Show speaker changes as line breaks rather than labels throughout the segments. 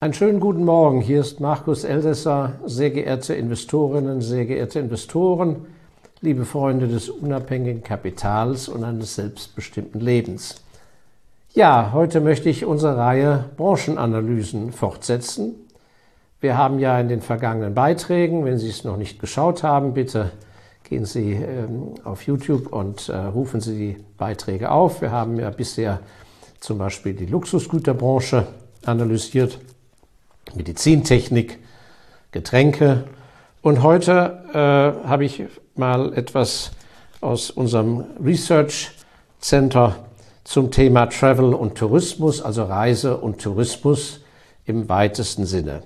Einen schönen guten Morgen. Hier ist Markus Elsässer. Sehr geehrte Investorinnen, sehr geehrte Investoren, liebe Freunde des unabhängigen Kapitals und eines selbstbestimmten Lebens. Ja, heute möchte ich unsere Reihe Branchenanalysen fortsetzen. Wir haben ja in den vergangenen Beiträgen, wenn Sie es noch nicht geschaut haben, bitte gehen Sie ähm, auf YouTube und äh, rufen Sie die Beiträge auf. Wir haben ja bisher zum Beispiel die Luxusgüterbranche analysiert Medizintechnik, Getränke. Und heute äh, habe ich mal etwas aus unserem Research Center zum Thema Travel und Tourismus, also Reise und Tourismus im weitesten Sinne.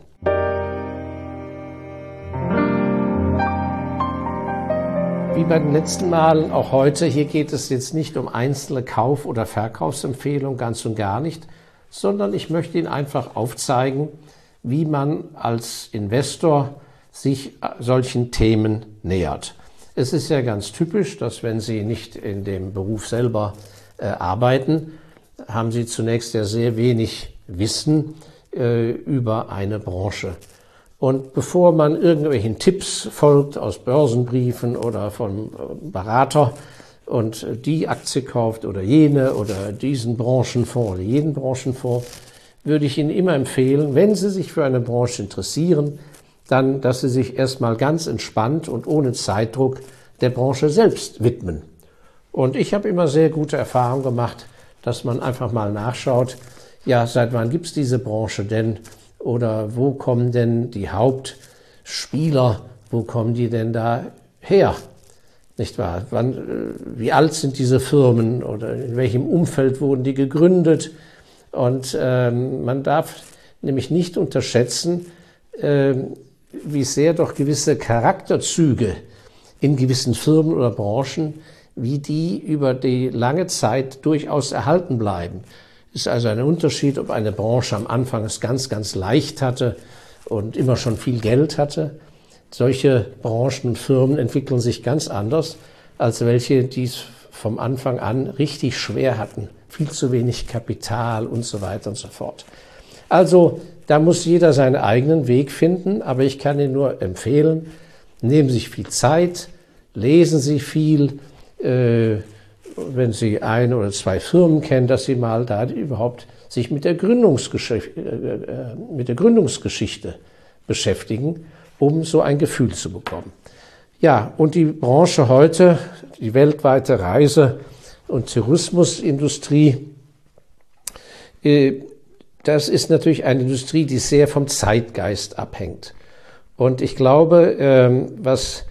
Wie bei den letzten Malen auch heute, hier geht es jetzt nicht um einzelne Kauf- oder Verkaufsempfehlungen, ganz und gar nicht, sondern ich möchte Ihnen einfach aufzeigen, wie man als Investor sich solchen Themen nähert. Es ist ja ganz typisch, dass wenn Sie nicht in dem Beruf selber äh, arbeiten, haben Sie zunächst ja sehr wenig Wissen äh, über eine Branche. Und bevor man irgendwelchen Tipps folgt aus Börsenbriefen oder vom äh, Berater und die Aktie kauft oder jene oder diesen Branchenfonds oder jeden Branchenfonds, würde ich Ihnen immer empfehlen, wenn Sie sich für eine Branche interessieren, dann, dass Sie sich erstmal ganz entspannt und ohne Zeitdruck der Branche selbst widmen. Und ich habe immer sehr gute Erfahrungen gemacht, dass man einfach mal nachschaut, ja, seit wann gibt es diese Branche denn? Oder wo kommen denn die Hauptspieler, wo kommen die denn da her? Nicht wahr? Wann, äh, wie alt sind diese Firmen oder in welchem Umfeld wurden die gegründet? Und ähm, man darf nämlich nicht unterschätzen, äh, wie sehr doch gewisse Charakterzüge in gewissen Firmen oder Branchen, wie die über die lange Zeit durchaus erhalten bleiben. Es ist also ein Unterschied, ob eine Branche am Anfang es ganz, ganz leicht hatte und immer schon viel Geld hatte. Solche Branchen und Firmen entwickeln sich ganz anders als welche, die es vom Anfang an richtig schwer hatten viel zu wenig Kapital und so weiter und so fort. Also da muss jeder seinen eigenen Weg finden, aber ich kann Ihnen nur empfehlen, nehmen Sie sich viel Zeit, lesen Sie viel, äh, wenn Sie ein oder zwei Firmen kennen, dass Sie mal da überhaupt sich mit der, Gründungsgeschichte, äh, äh, mit der Gründungsgeschichte beschäftigen, um so ein Gefühl zu bekommen. Ja, und die Branche heute, die weltweite Reise, und Tourismusindustrie, äh, das ist natürlich eine Industrie, die sehr vom Zeitgeist abhängt. Und ich glaube, ähm, was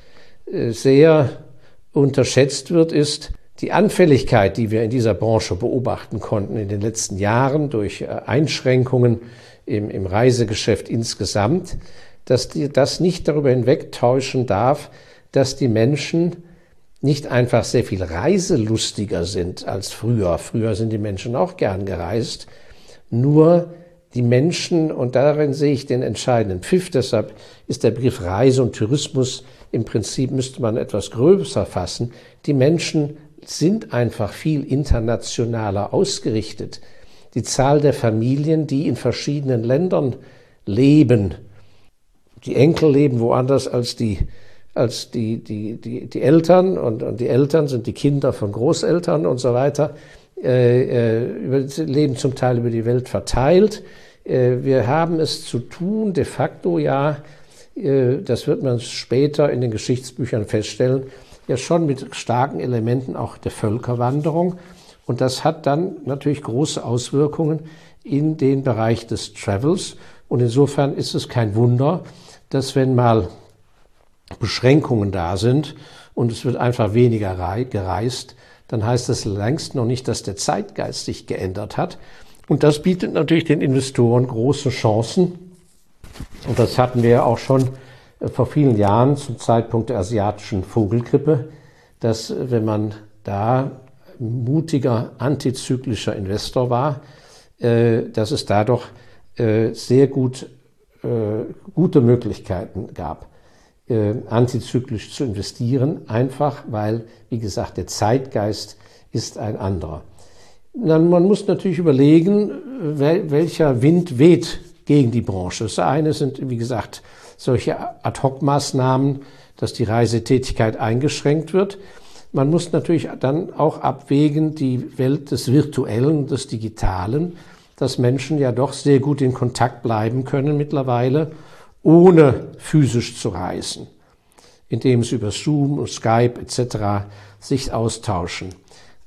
äh, sehr unterschätzt wird, ist die Anfälligkeit, die wir in dieser Branche beobachten konnten in den letzten Jahren durch äh, Einschränkungen im, Reisegeschäft insgesamt, dass das nicht darüber hinwegtäuschen darf, dass die Menschen nicht einfach sehr viel reiselustiger sind als früher. Früher sind die Menschen auch gern gereist. Nur die Menschen, und darin sehe ich den entscheidenden Pfiff, deshalb ist der Begriff Reise und Tourismus im Prinzip müsste man etwas größer fassen. Die Menschen sind einfach viel internationaler ausgerichtet. Die Zahl der Familien, die in verschiedenen Ländern leben, die Enkel leben woanders als die als die, die, die, die Eltern und, und die Eltern sind die Kinder von Großeltern und so weiter, äh, äh, leben zum Teil über die Welt verteilt. Äh, wir haben es zu tun, de facto ja, äh, das wird man später in den Geschichtsbüchern feststellen, ja schon mit starken Elementen auch der Völkerwanderung. Und das hat dann natürlich große Auswirkungen in den Bereich des Travels. Und insofern ist es kein Wunder, dass wenn mal Beschränkungen da sind und es wird einfach weniger gereist, dann heißt das längst noch nicht, dass der Zeitgeist sich geändert hat. Und das bietet natürlich den Investoren große Chancen. Und das hatten wir auch schon äh, vor vielen Jahren zum Zeitpunkt der asiatischen Vogelgrippe, dass äh, wenn man da mutiger antizyklischer Investor war, äh, dass es da doch sehr gut, gute Möglichkeiten gab äh, antizyklisch zu investieren, einfach weil, wie gesagt, der Zeitgeist ist ein anderer. Dann, man muss natürlich überlegen, wel, welcher Wind weht gegen die Branche. Das eine sind, wie gesagt, solche Ad-Hoc-Maßnahmen, dass die Reisetätigkeit eingeschränkt wird. Man muss natürlich dann auch abwägen, die Welt des Virtuellen, des Digitalen, dass Menschen ja doch sehr gut in Kontakt bleiben können mittlerweile, ohne physisch zu reisen, indem sie über Zoom und Skype etc. sich austauschen.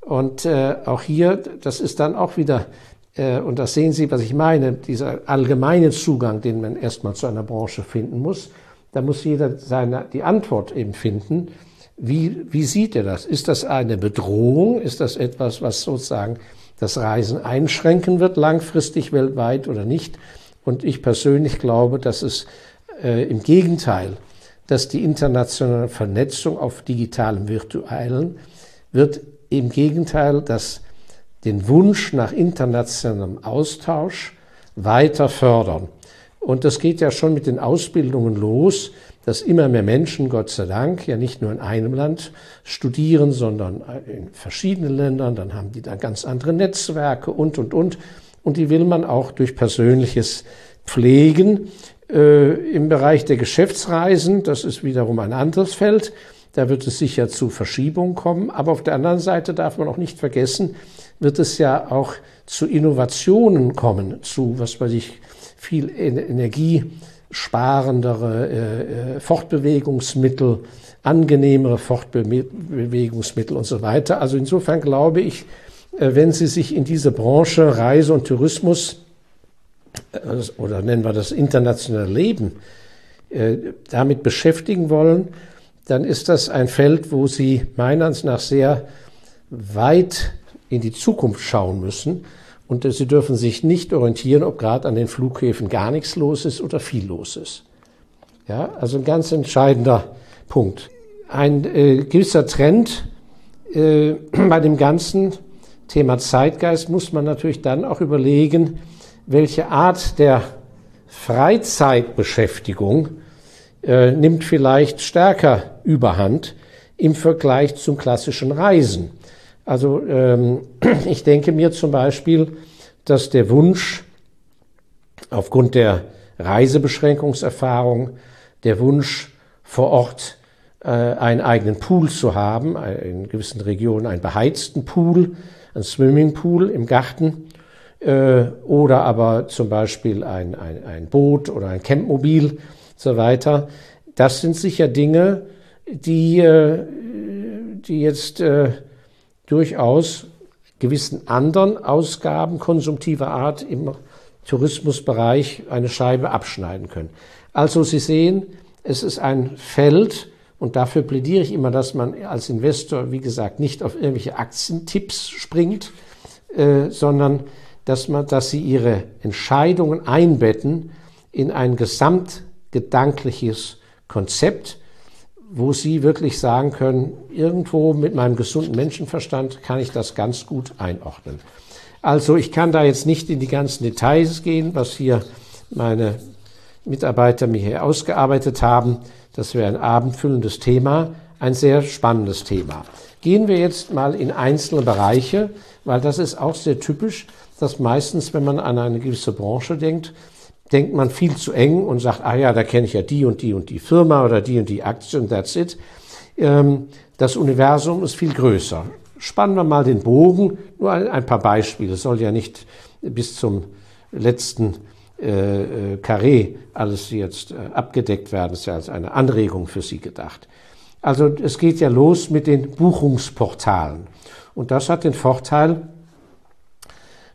Und äh, auch hier, das ist dann auch wieder, äh, und das sehen Sie, was ich meine, dieser allgemeine Zugang, den man erstmal zu einer Branche finden muss, da muss jeder seine, die Antwort eben finden. Wie, wie sieht er das? Ist das eine Bedrohung? Ist das etwas, was sozusagen das Reisen einschränken wird, langfristig weltweit oder nicht? Und ich persönlich glaube, dass es äh, im Gegenteil, dass die internationale Vernetzung auf digitalem Virtuellen wird im Gegenteil dass den Wunsch nach internationalem Austausch weiter fördern. Und das geht ja schon mit den Ausbildungen los, dass immer mehr Menschen, Gott sei Dank, ja nicht nur in einem Land studieren, sondern in verschiedenen Ländern. Dann haben die da ganz andere Netzwerke und, und, und. Und die will man auch durch persönliches Pflegen. Äh, Im Bereich der Geschäftsreisen, das ist wiederum ein anderes Feld, da wird es sicher zu Verschiebungen kommen. Aber auf der anderen Seite darf man auch nicht vergessen, wird es ja auch zu Innovationen kommen, zu, was weiß ich, viel energiesparendere äh, äh, Fortbewegungsmittel, angenehmere Fortbewegungsmittel und so weiter. Also insofern glaube ich, wenn Sie sich in diese Branche Reise und Tourismus äh, oder nennen wir das internationale Leben äh, damit beschäftigen wollen, dann ist das ein Feld, wo Sie meines nach sehr weit in die Zukunft schauen müssen. Und Sie dürfen sich nicht orientieren, ob gerade an den Flughäfen gar nichts los ist oder viel los ist. Ja, also ein ganz entscheidender Punkt. Ein äh, gewisser Trend äh, bei dem ganzen Thema Zeitgeist muss man natürlich dann auch überlegen, welche Art der Freizeitbeschäftigung äh, nimmt vielleicht stärker Überhand im Vergleich zum klassischen Reisen. Also ähm, ich denke mir zum Beispiel, dass der Wunsch aufgrund der Reisebeschränkungserfahrung, der Wunsch vor Ort einen eigenen Pool zu haben, in gewissen Regionen einen beheizten Pool, einen Swimmingpool im Garten äh, oder aber zum Beispiel ein, ein, ein Boot oder ein Campmobil so weiter. Das sind sicher Dinge, die, äh, die jetzt äh, durchaus gewissen anderen Ausgaben konsumtiver Art im Tourismusbereich eine Scheibe abschneiden können. Also Sie sehen, es ist ein Feld, und dafür plädiere ich immer, dass man als Investor, wie gesagt, nicht auf irgendwelche Aktientipps springt, äh, sondern dass man, dass Sie Ihre Entscheidungen einbetten in ein gesamtgedankliches Konzept, wo Sie wirklich sagen können, irgendwo mit meinem gesunden Menschenverstand kann ich das ganz gut einordnen. Also ich kann da jetzt nicht in die ganzen Details gehen, was hier meine Mitarbeiter mir hier ausgearbeitet haben. Das wäre ein abendfüllendes Thema, ein sehr spannendes Thema. Gehen wir jetzt mal in einzelne Bereiche, weil das ist auch sehr typisch, dass meistens, wenn man an eine gewisse Branche denkt, denkt man viel zu eng und sagt, ah ja, da kenne ich ja die und die und die Firma oder die und die Aktie und that's it. Ähm, das Universum ist viel größer. Spannen wir mal den Bogen, nur ein paar Beispiele. Soll ja nicht bis zum letzten äh, äh, Carré alles jetzt äh, abgedeckt werden. Das ist ja als eine Anregung für Sie gedacht. Also es geht ja los mit den Buchungsportalen. Und das hat den Vorteil,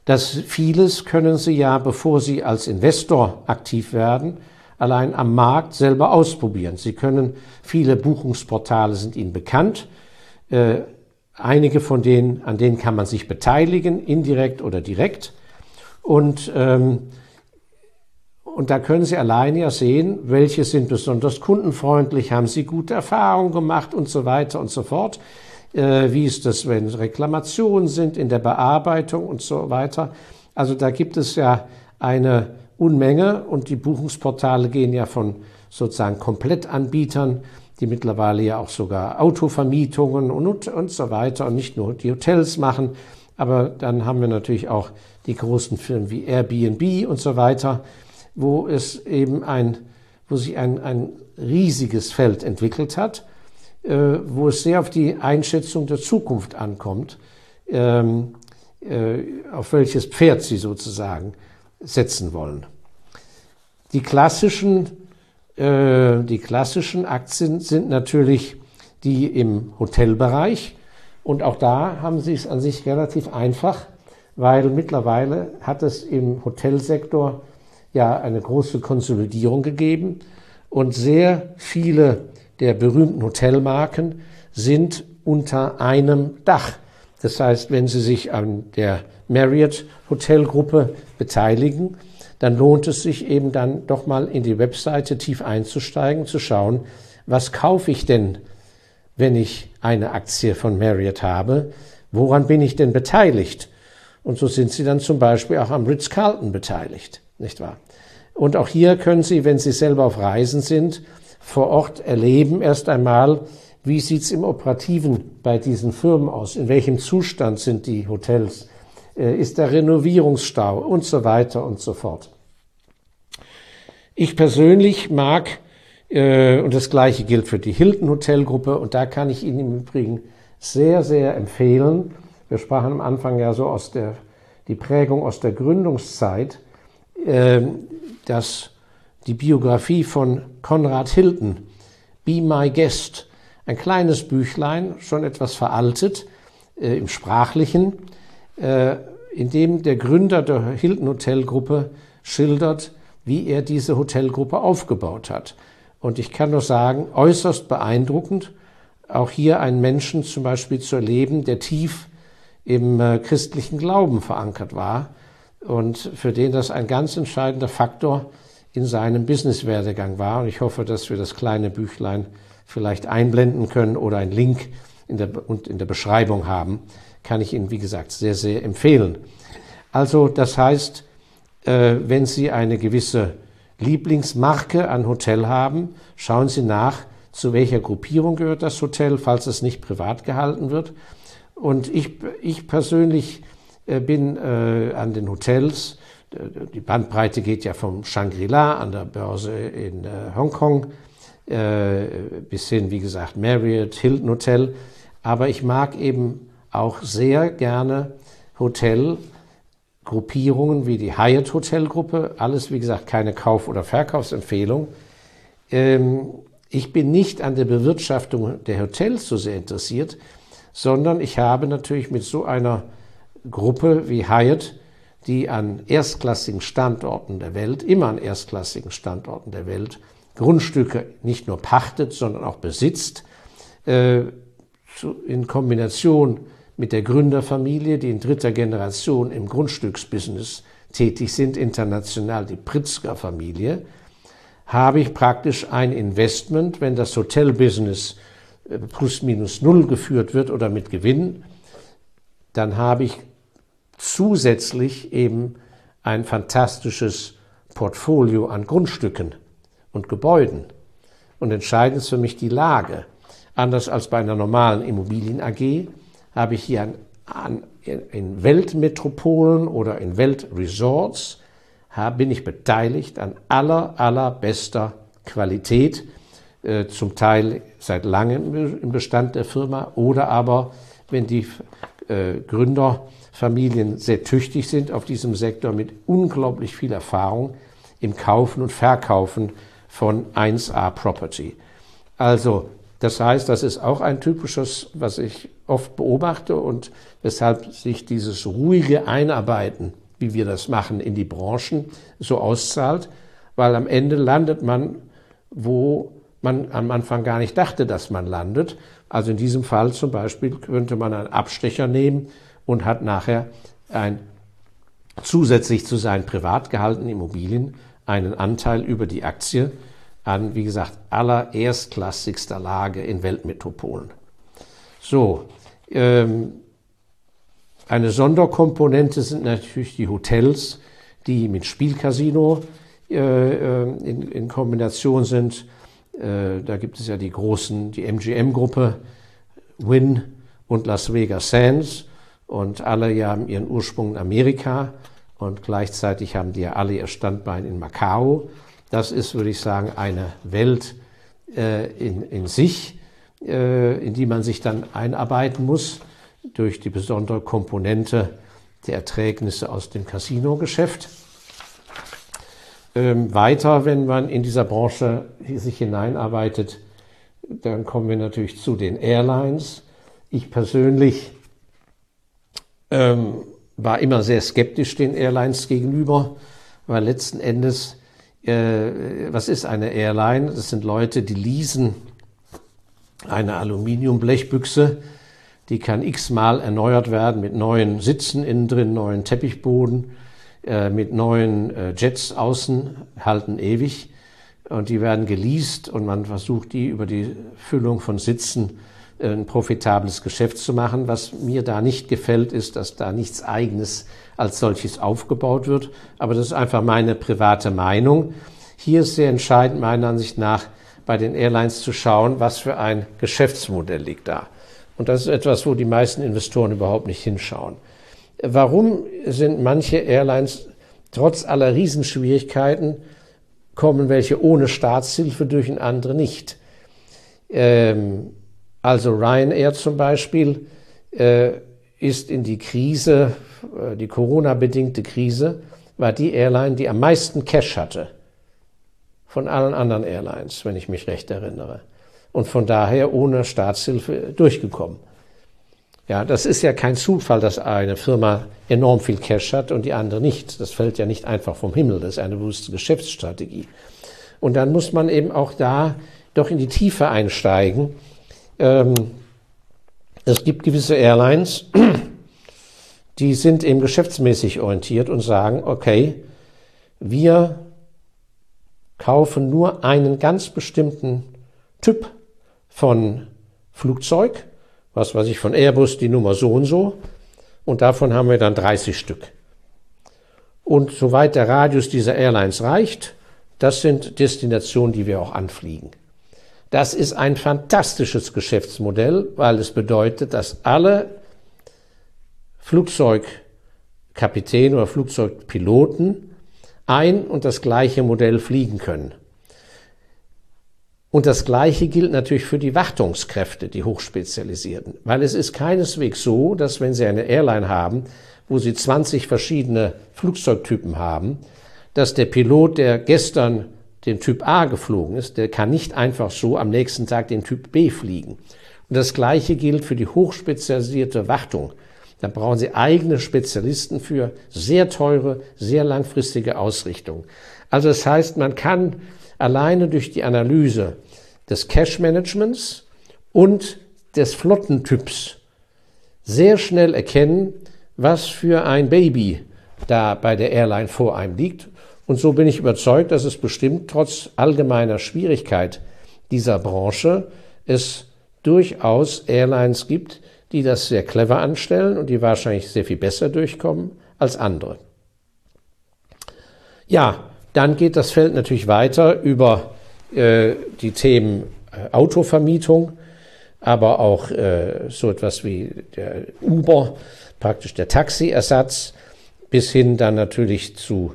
dass vieles können Sie ja, bevor Sie als Investor aktiv werden, allein am Markt selber ausprobieren. Sie können, viele Buchungsportale sind Ihnen bekannt. Äh, einige von denen, an denen kann man sich beteiligen, indirekt oder direkt. Und, ähm, und da können Sie allein ja sehen, welche sind besonders kundenfreundlich, haben Sie gute Erfahrungen gemacht und so weiter und so fort. Äh, wie ist das, wenn Reklamationen sind in der Bearbeitung und so weiter. Also da gibt es ja eine Unmenge und die Buchungsportale gehen ja von sozusagen Komplettanbietern, die mittlerweile ja auch sogar Autovermietungen und, und so weiter und nicht nur die Hotels machen. Aber dann haben wir natürlich auch die großen Firmen wie Airbnb und so weiter, wo es eben ein, wo sich ein, ein riesiges Feld entwickelt hat, äh, wo es sehr auf die Einschätzung der Zukunft ankommt, ähm, äh, auf welches Pferd Sie sozusagen setzen wollen. Die klassischen, äh, die klassischen Aktien sind natürlich die im Hotelbereich. Und auch da haben Sie es an sich relativ einfach, weil mittlerweile hat es im Hotelsektor ja eine große Konsolidierung gegeben und sehr viele der berühmten Hotelmarken sind unter einem Dach. Das heißt, wenn Sie sich an der Marriott Hotelgruppe beteiligen, dann lohnt es sich eben dann doch mal in die Webseite tief einzusteigen, zu schauen, was kaufe ich denn, wenn ich eine Aktie von Marriott habe? Woran bin ich denn beteiligt? Und so sind Sie dann zum Beispiel auch am Ritz-Carlton beteiligt, nicht wahr? Und auch hier können Sie, wenn Sie selber auf Reisen sind, vor Ort erleben erst einmal, wie sieht's im Operativen bei diesen Firmen aus? In welchem Zustand sind die Hotels? Äh, ist der Renovierungsstau und so weiter und so fort. Ich persönlich mag, äh, und das gleiche gilt für die Hilton Hotelgruppe, und da kann ich Ihnen im Übrigen sehr, sehr empfehlen. Wir sprachen am Anfang ja so aus der, die Prägung aus der Gründungszeit, dass die Biografie von Konrad Hilton, Be My Guest, ein kleines Büchlein, schon etwas veraltet äh, im Sprachlichen, äh, in dem der Gründer der Hilton Hotelgruppe schildert, wie er diese Hotelgruppe aufgebaut hat. Und ich kann nur sagen, äußerst beeindruckend, auch hier einen Menschen zum Beispiel zu erleben, der tief im äh, christlichen Glauben verankert war und für den das ein ganz entscheidender Faktor in seinem Businesswerdegang war. Und ich hoffe, dass wir das kleine Büchlein vielleicht einblenden können oder einen Link in der, und in der Beschreibung haben, kann ich Ihnen, wie gesagt, sehr, sehr empfehlen. Also das heißt, äh, wenn Sie eine gewisse Lieblingsmarke an Hotel haben, schauen Sie nach, zu welcher Gruppierung gehört das Hotel, falls es nicht privat gehalten wird. Und ich, ich persönlich bin äh, an den Hotels, die Bandbreite geht ja vom Shangri-La an der Börse in Hongkong äh, bis hin, wie gesagt, Marriott, Hilton Hotel. Aber ich mag eben auch sehr gerne Hotelgruppierungen wie die Hyatt Hotelgruppe. Alles, wie gesagt, keine Kauf- oder Verkaufsempfehlung. Ähm, ich bin nicht an der Bewirtschaftung der Hotels so sehr interessiert, sondern ich habe natürlich mit so einer Gruppe wie Hyatt, die an erstklassigen Standorten der Welt, immer an erstklassigen Standorten der Welt, Grundstücke nicht nur pachtet, sondern auch besitzt, äh, in Kombination mit der Gründerfamilie, die in dritter Generation im Grundstücksbusiness tätig sind, international die Pritzker-Familie, habe ich praktisch ein Investment, wenn das Hotelbusiness äh, plus minus null geführt wird oder mit Gewinn, dann habe ich zusätzlich eben ein fantastisches Portfolio an Grundstücken und Gebäuden. Und entscheidend ist für mich die Lage. Anders als bei einer normalen Immobilien AG habe ich hier an, an, in Weltmetropolen oder in Weltresorts bin ich beteiligt an aller, allerbester Qualität, äh, zum Teil seit langem im Bestand der Firma oder aber, wenn die äh, Gründerfamilien sehr tüchtig sind auf diesem Sektor mit unglaublich viel Erfahrung im Kaufen und Verkaufen von 1A Property. Also, das heißt, das ist auch ein typisches, was ich oft beobachte und weshalb sich dieses ruhige Einarbeiten, wie wir das machen, in die Branchen so auszahlt, weil am Ende landet man, wo man am Anfang gar nicht dachte, dass man landet. Also in diesem Fall zum Beispiel könnte man einen Abstecher nehmen und hat nachher ein zusätzlich zu seinen privat gehaltenen Immobilien einen Anteil über die Aktie an, wie gesagt, aller erstklassigster Lage in Weltmetropolen. So, ähm, eine Sonderkomponente sind natürlich die Hotels, die mit Spielcasino äh, äh in, in, Kombination sind. Äh, da gibt es ja die großen, die MGM-Gruppe, Wynn und Las Vegas Sands und alle ja haben ihren Ursprung in Amerika und gleichzeitig haben die ja alle ihr Standbein in Macau. Das ist, würde ich sagen, eine Welt äh, in, in sich, äh, in die man sich dann einarbeiten muss durch die besondere Komponente der Erträgnisse aus dem Casino-Geschäft. Ähm, weiter, wenn man in dieser Branche sich hineinarbeitet, dann kommen wir natürlich zu den Airlines. Ich persönlich ähm, war immer sehr skeptisch den Airlines gegenüber, weil letzten Endes, äh, was ist eine Airline? Das sind Leute, die leasen eine Aluminiumblechbüchse, die kann x-mal erneuert werden mit neuen Sitzen innen drin, neuen Teppichboden, äh, mit neuen äh, Jets außen, halten ewig. Und die werden geleast und man versucht, die über die Füllung von Sitzen ein profitables Geschäft zu machen. Was mir da nicht gefällt, ist, dass da nichts Eigenes als solches aufgebaut wird. Aber das ist einfach meine private Meinung. Hier ist sehr entscheidend, meiner Ansicht nach, bei den Airlines zu schauen, was für ein Geschäftsmodell liegt da. Und das ist etwas, wo die meisten Investoren überhaupt nicht hinschauen. Warum sind manche Airlines trotz aller Riesenschwierigkeiten, kommen welche ohne Staatshilfe durch und andere nicht? Ähm, also Ryanair zum Beispiel äh, ist in die Krise, äh, die Corona-bedingte Krise, war die Airline, die am meisten Cash hatte von allen anderen Airlines, wenn ich mich recht erinnere und von daher ohne Staatshilfe durchgekommen. Ja, das ist ja kein Zufall, dass eine Firma enorm viel Cash hat und die andere nicht. Das fällt ja nicht einfach vom Himmel. Das ist eine bewusste Geschäftsstrategie. Und dann muss man eben auch da doch in die Tiefe einsteigen. Ähm, es gibt gewisse Airlines, die sind eben geschäftsmäßig orientiert und sagen, okay, wir kaufen nur einen ganz bestimmten Typ von Flugzeug, was weiß ich, von Airbus die Nummer so und so, und davon haben wir dann 30 Stück. Und soweit der Radius dieser Airlines reicht, das sind Destinationen, die wir auch anfliegen. Das ist ein fantastisches Geschäftsmodell, weil es bedeutet, dass alle Flugzeugkapitäne oder Flugzeugpiloten ein und das gleiche Modell fliegen können. Und das Gleiche gilt natürlich für die Wartungskräfte, die Hochspezialisierten. Weil es ist keineswegs so, dass wenn Sie eine Airline haben, wo Sie 20 verschiedene Flugzeugtypen haben, dass der Pilot, der gestern den Typ A geflogen ist, der kann nicht einfach so am nächsten Tag den Typ B fliegen. Und das Gleiche gilt für die hochspezialisierte Wartung. Da brauchen Sie eigene Spezialisten für sehr teure, sehr langfristige Ausrichtung. Also das heißt, man kann alleine durch die Analyse des Cash-Managements und des Flottentyps sehr schnell erkennen, was für ein Baby da bei der Airline vor einem liegt. Und so bin ich überzeugt, dass es bestimmt trotz allgemeiner Schwierigkeit dieser Branche es durchaus Airlines gibt, die das sehr clever anstellen und die wahrscheinlich sehr viel besser durchkommen als andere. Ja, dann geht das Feld natürlich weiter über äh, die Themen äh, Autovermietung, aber auch äh, so etwas wie der Uber, praktisch der Taxiersatz, bis hin dann natürlich zu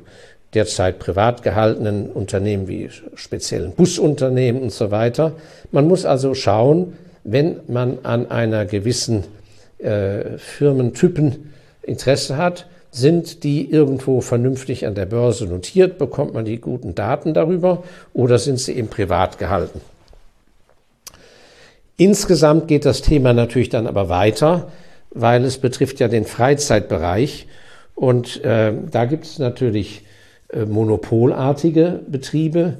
derzeit privat gehaltenen Unternehmen wie speziellen Busunternehmen und so weiter. Man muss also schauen, wenn man an einer gewissen äh, Firmentypen Interesse hat, sind die irgendwo vernünftig an der Börse notiert? Bekommt man die guten Daten darüber oder sind sie eben privat gehalten? Insgesamt geht das Thema natürlich dann aber weiter, weil es betrifft ja den Freizeitbereich und äh, da gibt es natürlich äh, monopolartige Betriebe.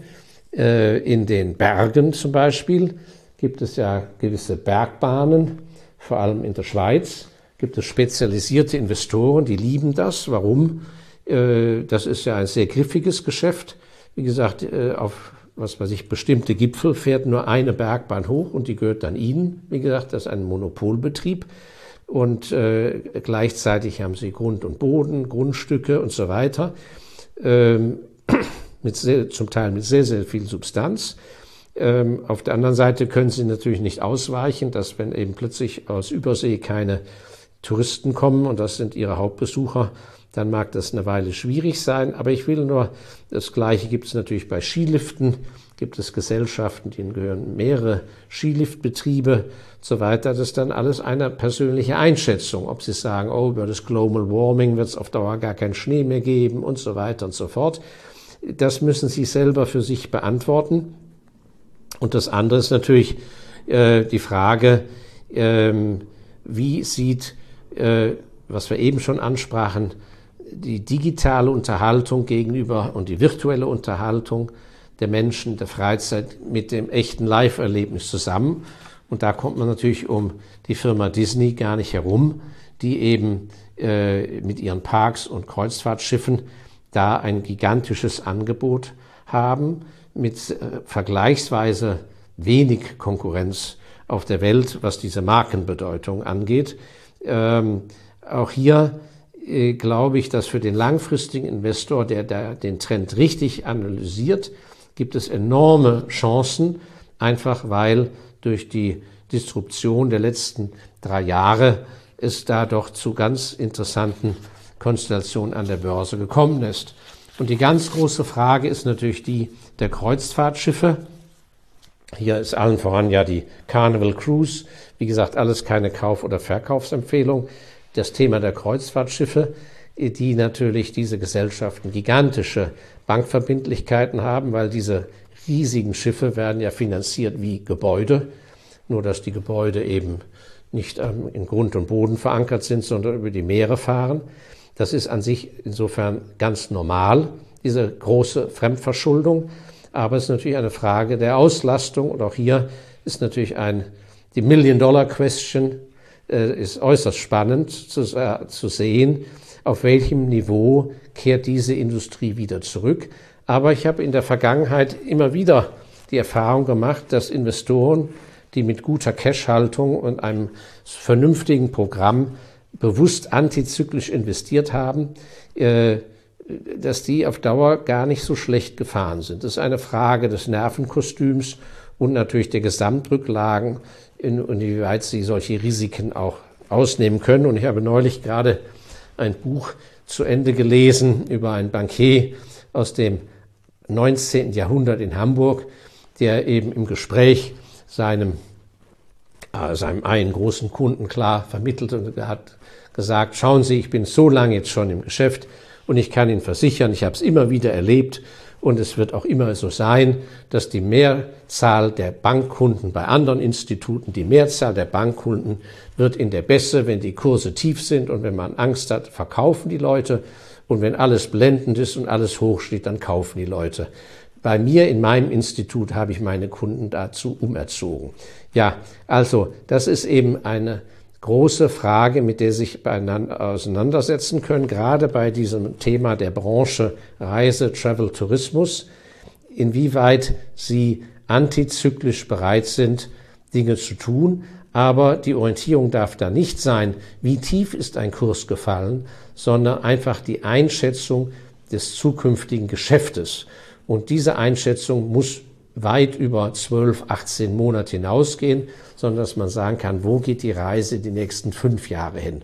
Äh, in den Bergen zum Beispiel gibt es ja gewisse Bergbahnen, vor allem in der Schweiz gibt es spezialisierte Investoren, die lieben das. Warum? Äh, das ist ja ein sehr griffiges Geschäft. Wie gesagt, auf was weiß ich, bestimmte Gipfel fährt nur eine Bergbahn hoch und die gehört dann Ihnen. Wie gesagt, das ist ein Monopolbetrieb. Und äh, gleichzeitig haben Sie Grund und Boden, Grundstücke und so weiter. Ähm, mit sehr, zum Teil mit sehr, sehr viel Substanz. Ähm, auf der anderen Seite können Sie natürlich nicht ausweichen, dass wenn eben plötzlich aus Übersee keine Touristen kommen und das sind ihre Hauptbesucher, dann mag das eine Weile schwierig sein. Aber ich will nur, das Gleiche gibt es natürlich bei Skiliften, gibt es Gesellschaften, denen gehören mehrere Skiliftbetriebe so weiter. Das ist dann alles eine persönliche Einschätzung, ob sie sagen, oh, über das Global Warming wird es auf Dauer gar keinen Schnee mehr geben und so weiter und so fort. Das müssen sie selber für sich beantworten. Und das andere ist natürlich äh, die Frage, ähm, wie sieht, äh, was wir eben schon ansprachen, die digitale Unterhaltung gegenüber und die virtuelle Unterhaltung der Menschen, der Freizeit mit dem echten Live-Erlebnis zusammen. Und da kommt man natürlich um die Firma Disney gar nicht herum, die eben äh, mit ihren Parks und Kreuzfahrtschiffen da ein gigantisches Angebot haben mit äh, vergleichsweise wenig Konkurrenz auf der Welt, was diese Markenbedeutung angeht. Ähm, auch hier äh, glaube ich, dass für den langfristigen Investor, der, der den Trend richtig analysiert, gibt es enorme Chancen, einfach weil durch die Disruption der letzten drei Jahre es da doch zu ganz interessanten Konstellationen an der Börse gekommen ist. Und die ganz große Frage ist natürlich die der Kreuzfahrtschiffe. Hier ist allen voran ja die Carnival Cruise. Wie gesagt, alles keine Kauf- oder Verkaufsempfehlung das Thema der Kreuzfahrtschiffe, die natürlich diese Gesellschaften gigantische Bankverbindlichkeiten haben, weil diese riesigen Schiffe werden ja finanziert wie Gebäude, nur dass die Gebäude eben nicht in Grund und Boden verankert sind, sondern über die Meere fahren. Das ist an sich insofern ganz normal, diese große Fremdverschuldung. Aber es ist natürlich eine Frage der Auslastung. Und auch hier ist natürlich ein, die Million-Dollar-Question, äh, ist äußerst spannend zu, äh, zu sehen, auf welchem Niveau kehrt diese Industrie wieder zurück. Aber ich habe in der Vergangenheit immer wieder die Erfahrung gemacht, dass Investoren, die mit guter Cashhaltung und einem vernünftigen Programm bewusst antizyklisch investiert haben, äh, dass die auf Dauer gar nicht so schlecht gefahren sind. Das ist eine Frage des Nervenkostüms und natürlich der Gesamtrücklagen in, inwieweit sie solche Risiken auch ausnehmen können. Und ich habe neulich gerade ein Buch zu Ende gelesen über einen Bankier aus dem 19. Jahrhundert in Hamburg, der eben im Gespräch seinem, äh, seinem einen großen Kunden klar vermittelt und hat gesagt, schauen Sie, ich bin so lange jetzt schon im Geschäft und ich kann Ihnen versichern, ich habe es immer wieder erlebt, und es wird auch immer so sein, dass die Mehrzahl der Bankkunden bei anderen Instituten, die Mehrzahl der Bankkunden wird in der Besse, wenn die Kurse tief sind und wenn man Angst hat, verkaufen die Leute. Und wenn alles blendend ist und alles hoch steht, dann kaufen die Leute. Bei mir in meinem Institut habe ich meine Kunden dazu umerzogen. Ja, also das ist eben eine große Frage, mit der sich beieinander auseinandersetzen können, gerade bei diesem Thema der Branche Reise, Travel, Tourismus, inwieweit sie antizyklisch bereit sind, Dinge zu tun. Aber die Orientierung darf da nicht sein, wie tief ist ein Kurs gefallen, sondern einfach die Einschätzung des zukünftigen Geschäftes. Und diese Einschätzung muss weit über 12, 18 Monate hinausgehen, sondern dass man sagen kann, wo geht die Reise die nächsten fünf Jahre hin.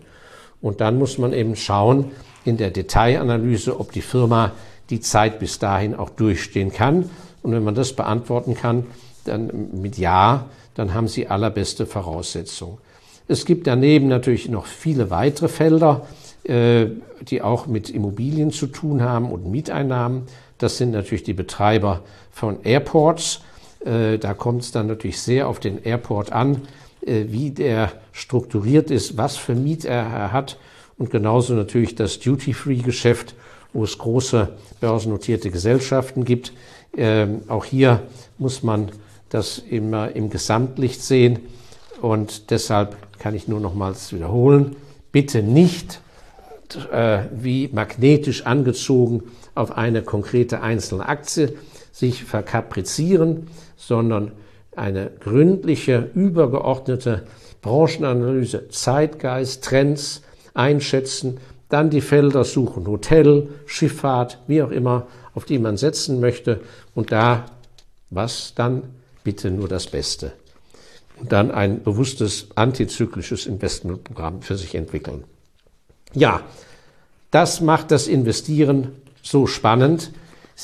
Und dann muss man eben schauen in der Detailanalyse, ob die Firma die Zeit bis dahin auch durchstehen kann. Und wenn man das beantworten kann, dann mit Ja, dann haben Sie allerbeste Voraussetzungen. Es gibt daneben natürlich noch viele weitere Felder, äh, die auch mit Immobilien zu tun haben und Mieteinnahmen. Das sind natürlich die Betreiber von Airports. Äh, da kommt es dann natürlich sehr auf den Airport an, äh, wie der strukturiert ist, was für Miet er hat. Und genauso natürlich das Duty-Free-Geschäft, wo es große börsennotierte Gesellschaften gibt. Ähm, auch hier muss man das immer im Gesamtlicht sehen. Und deshalb kann ich nur nochmals wiederholen, bitte nicht äh, wie magnetisch angezogen auf eine konkrete einzelne Aktie sich verkaprizieren, sondern eine gründliche, übergeordnete Branchenanalyse, Zeitgeist, Trends einschätzen, dann die Felder suchen, Hotel, Schifffahrt, wie auch immer, auf die man setzen möchte und da was dann bitte nur das Beste. Und dann ein bewusstes antizyklisches Investmentprogramm für sich entwickeln. Ja, Das macht das Investieren so spannend.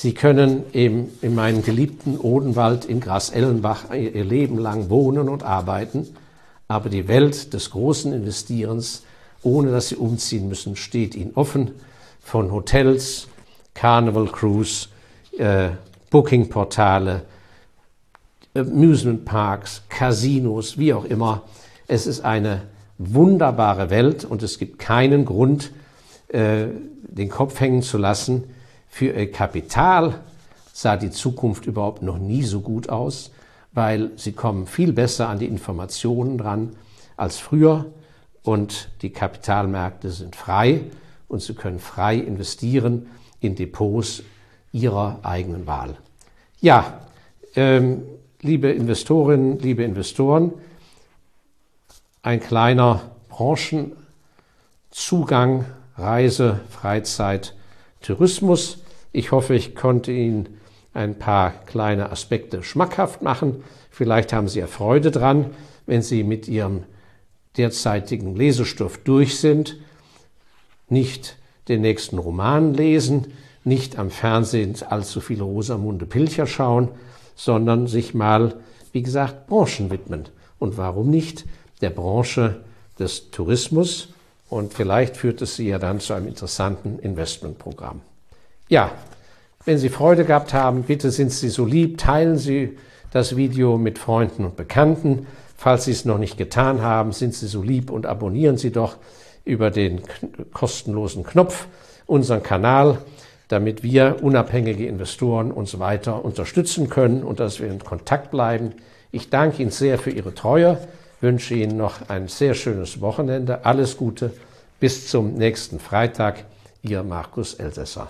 Sie können eben in meinem geliebten Odenwald in Gras-Ellenbach ihr Leben lang wohnen und arbeiten, aber die Welt des großen Investierens, ohne dass Sie umziehen müssen, steht Ihnen offen. Von Hotels, Carnival Cruise, äh, Booking-Portale, Amusement Parks, Casinos, wie auch immer. Es ist eine wunderbare Welt und es gibt keinen Grund, äh, den Kopf hängen zu lassen. Für ihr Kapital sah die Zukunft überhaupt noch nie so gut aus, weil sie kommen viel besser an die Informationen dran als früher und die Kapitalmärkte sind frei und sie können frei investieren in Depots ihrer eigenen Wahl. Ja, ähm, liebe Investorinnen, liebe Investoren, ein kleiner Branchenzugang, Reise, Freizeit, Tourismus. Ich hoffe, ich konnte Ihnen ein paar kleine Aspekte schmackhaft machen. Vielleicht haben Sie ja Freude dran, wenn Sie mit Ihrem derzeitigen Lesestoff durch sind, nicht den nächsten Roman lesen, nicht am Fernsehen allzu viele Rosamunde Pilcher schauen, sondern sich mal, wie gesagt, Branchen widmen. Und warum nicht der Branche des Tourismus? Und vielleicht führt es Sie ja dann zu einem interessanten Investmentprogramm. Ja, wenn Sie Freude gehabt haben, bitte sind Sie so lieb, teilen Sie das Video mit Freunden und Bekannten. Falls Sie es noch nicht getan haben, sind Sie so lieb und abonnieren Sie doch über den kostenlosen Knopf unseren Kanal damit wir unabhängige Investoren und so weiter unterstützen können und dass wir in Kontakt bleiben. Ich danke Ihnen sehr für Ihre Treue, wünsche Ihnen noch ein sehr schönes Wochenende. Alles Gute. Bis zum nächsten Freitag. Ihr Markus Elsässer.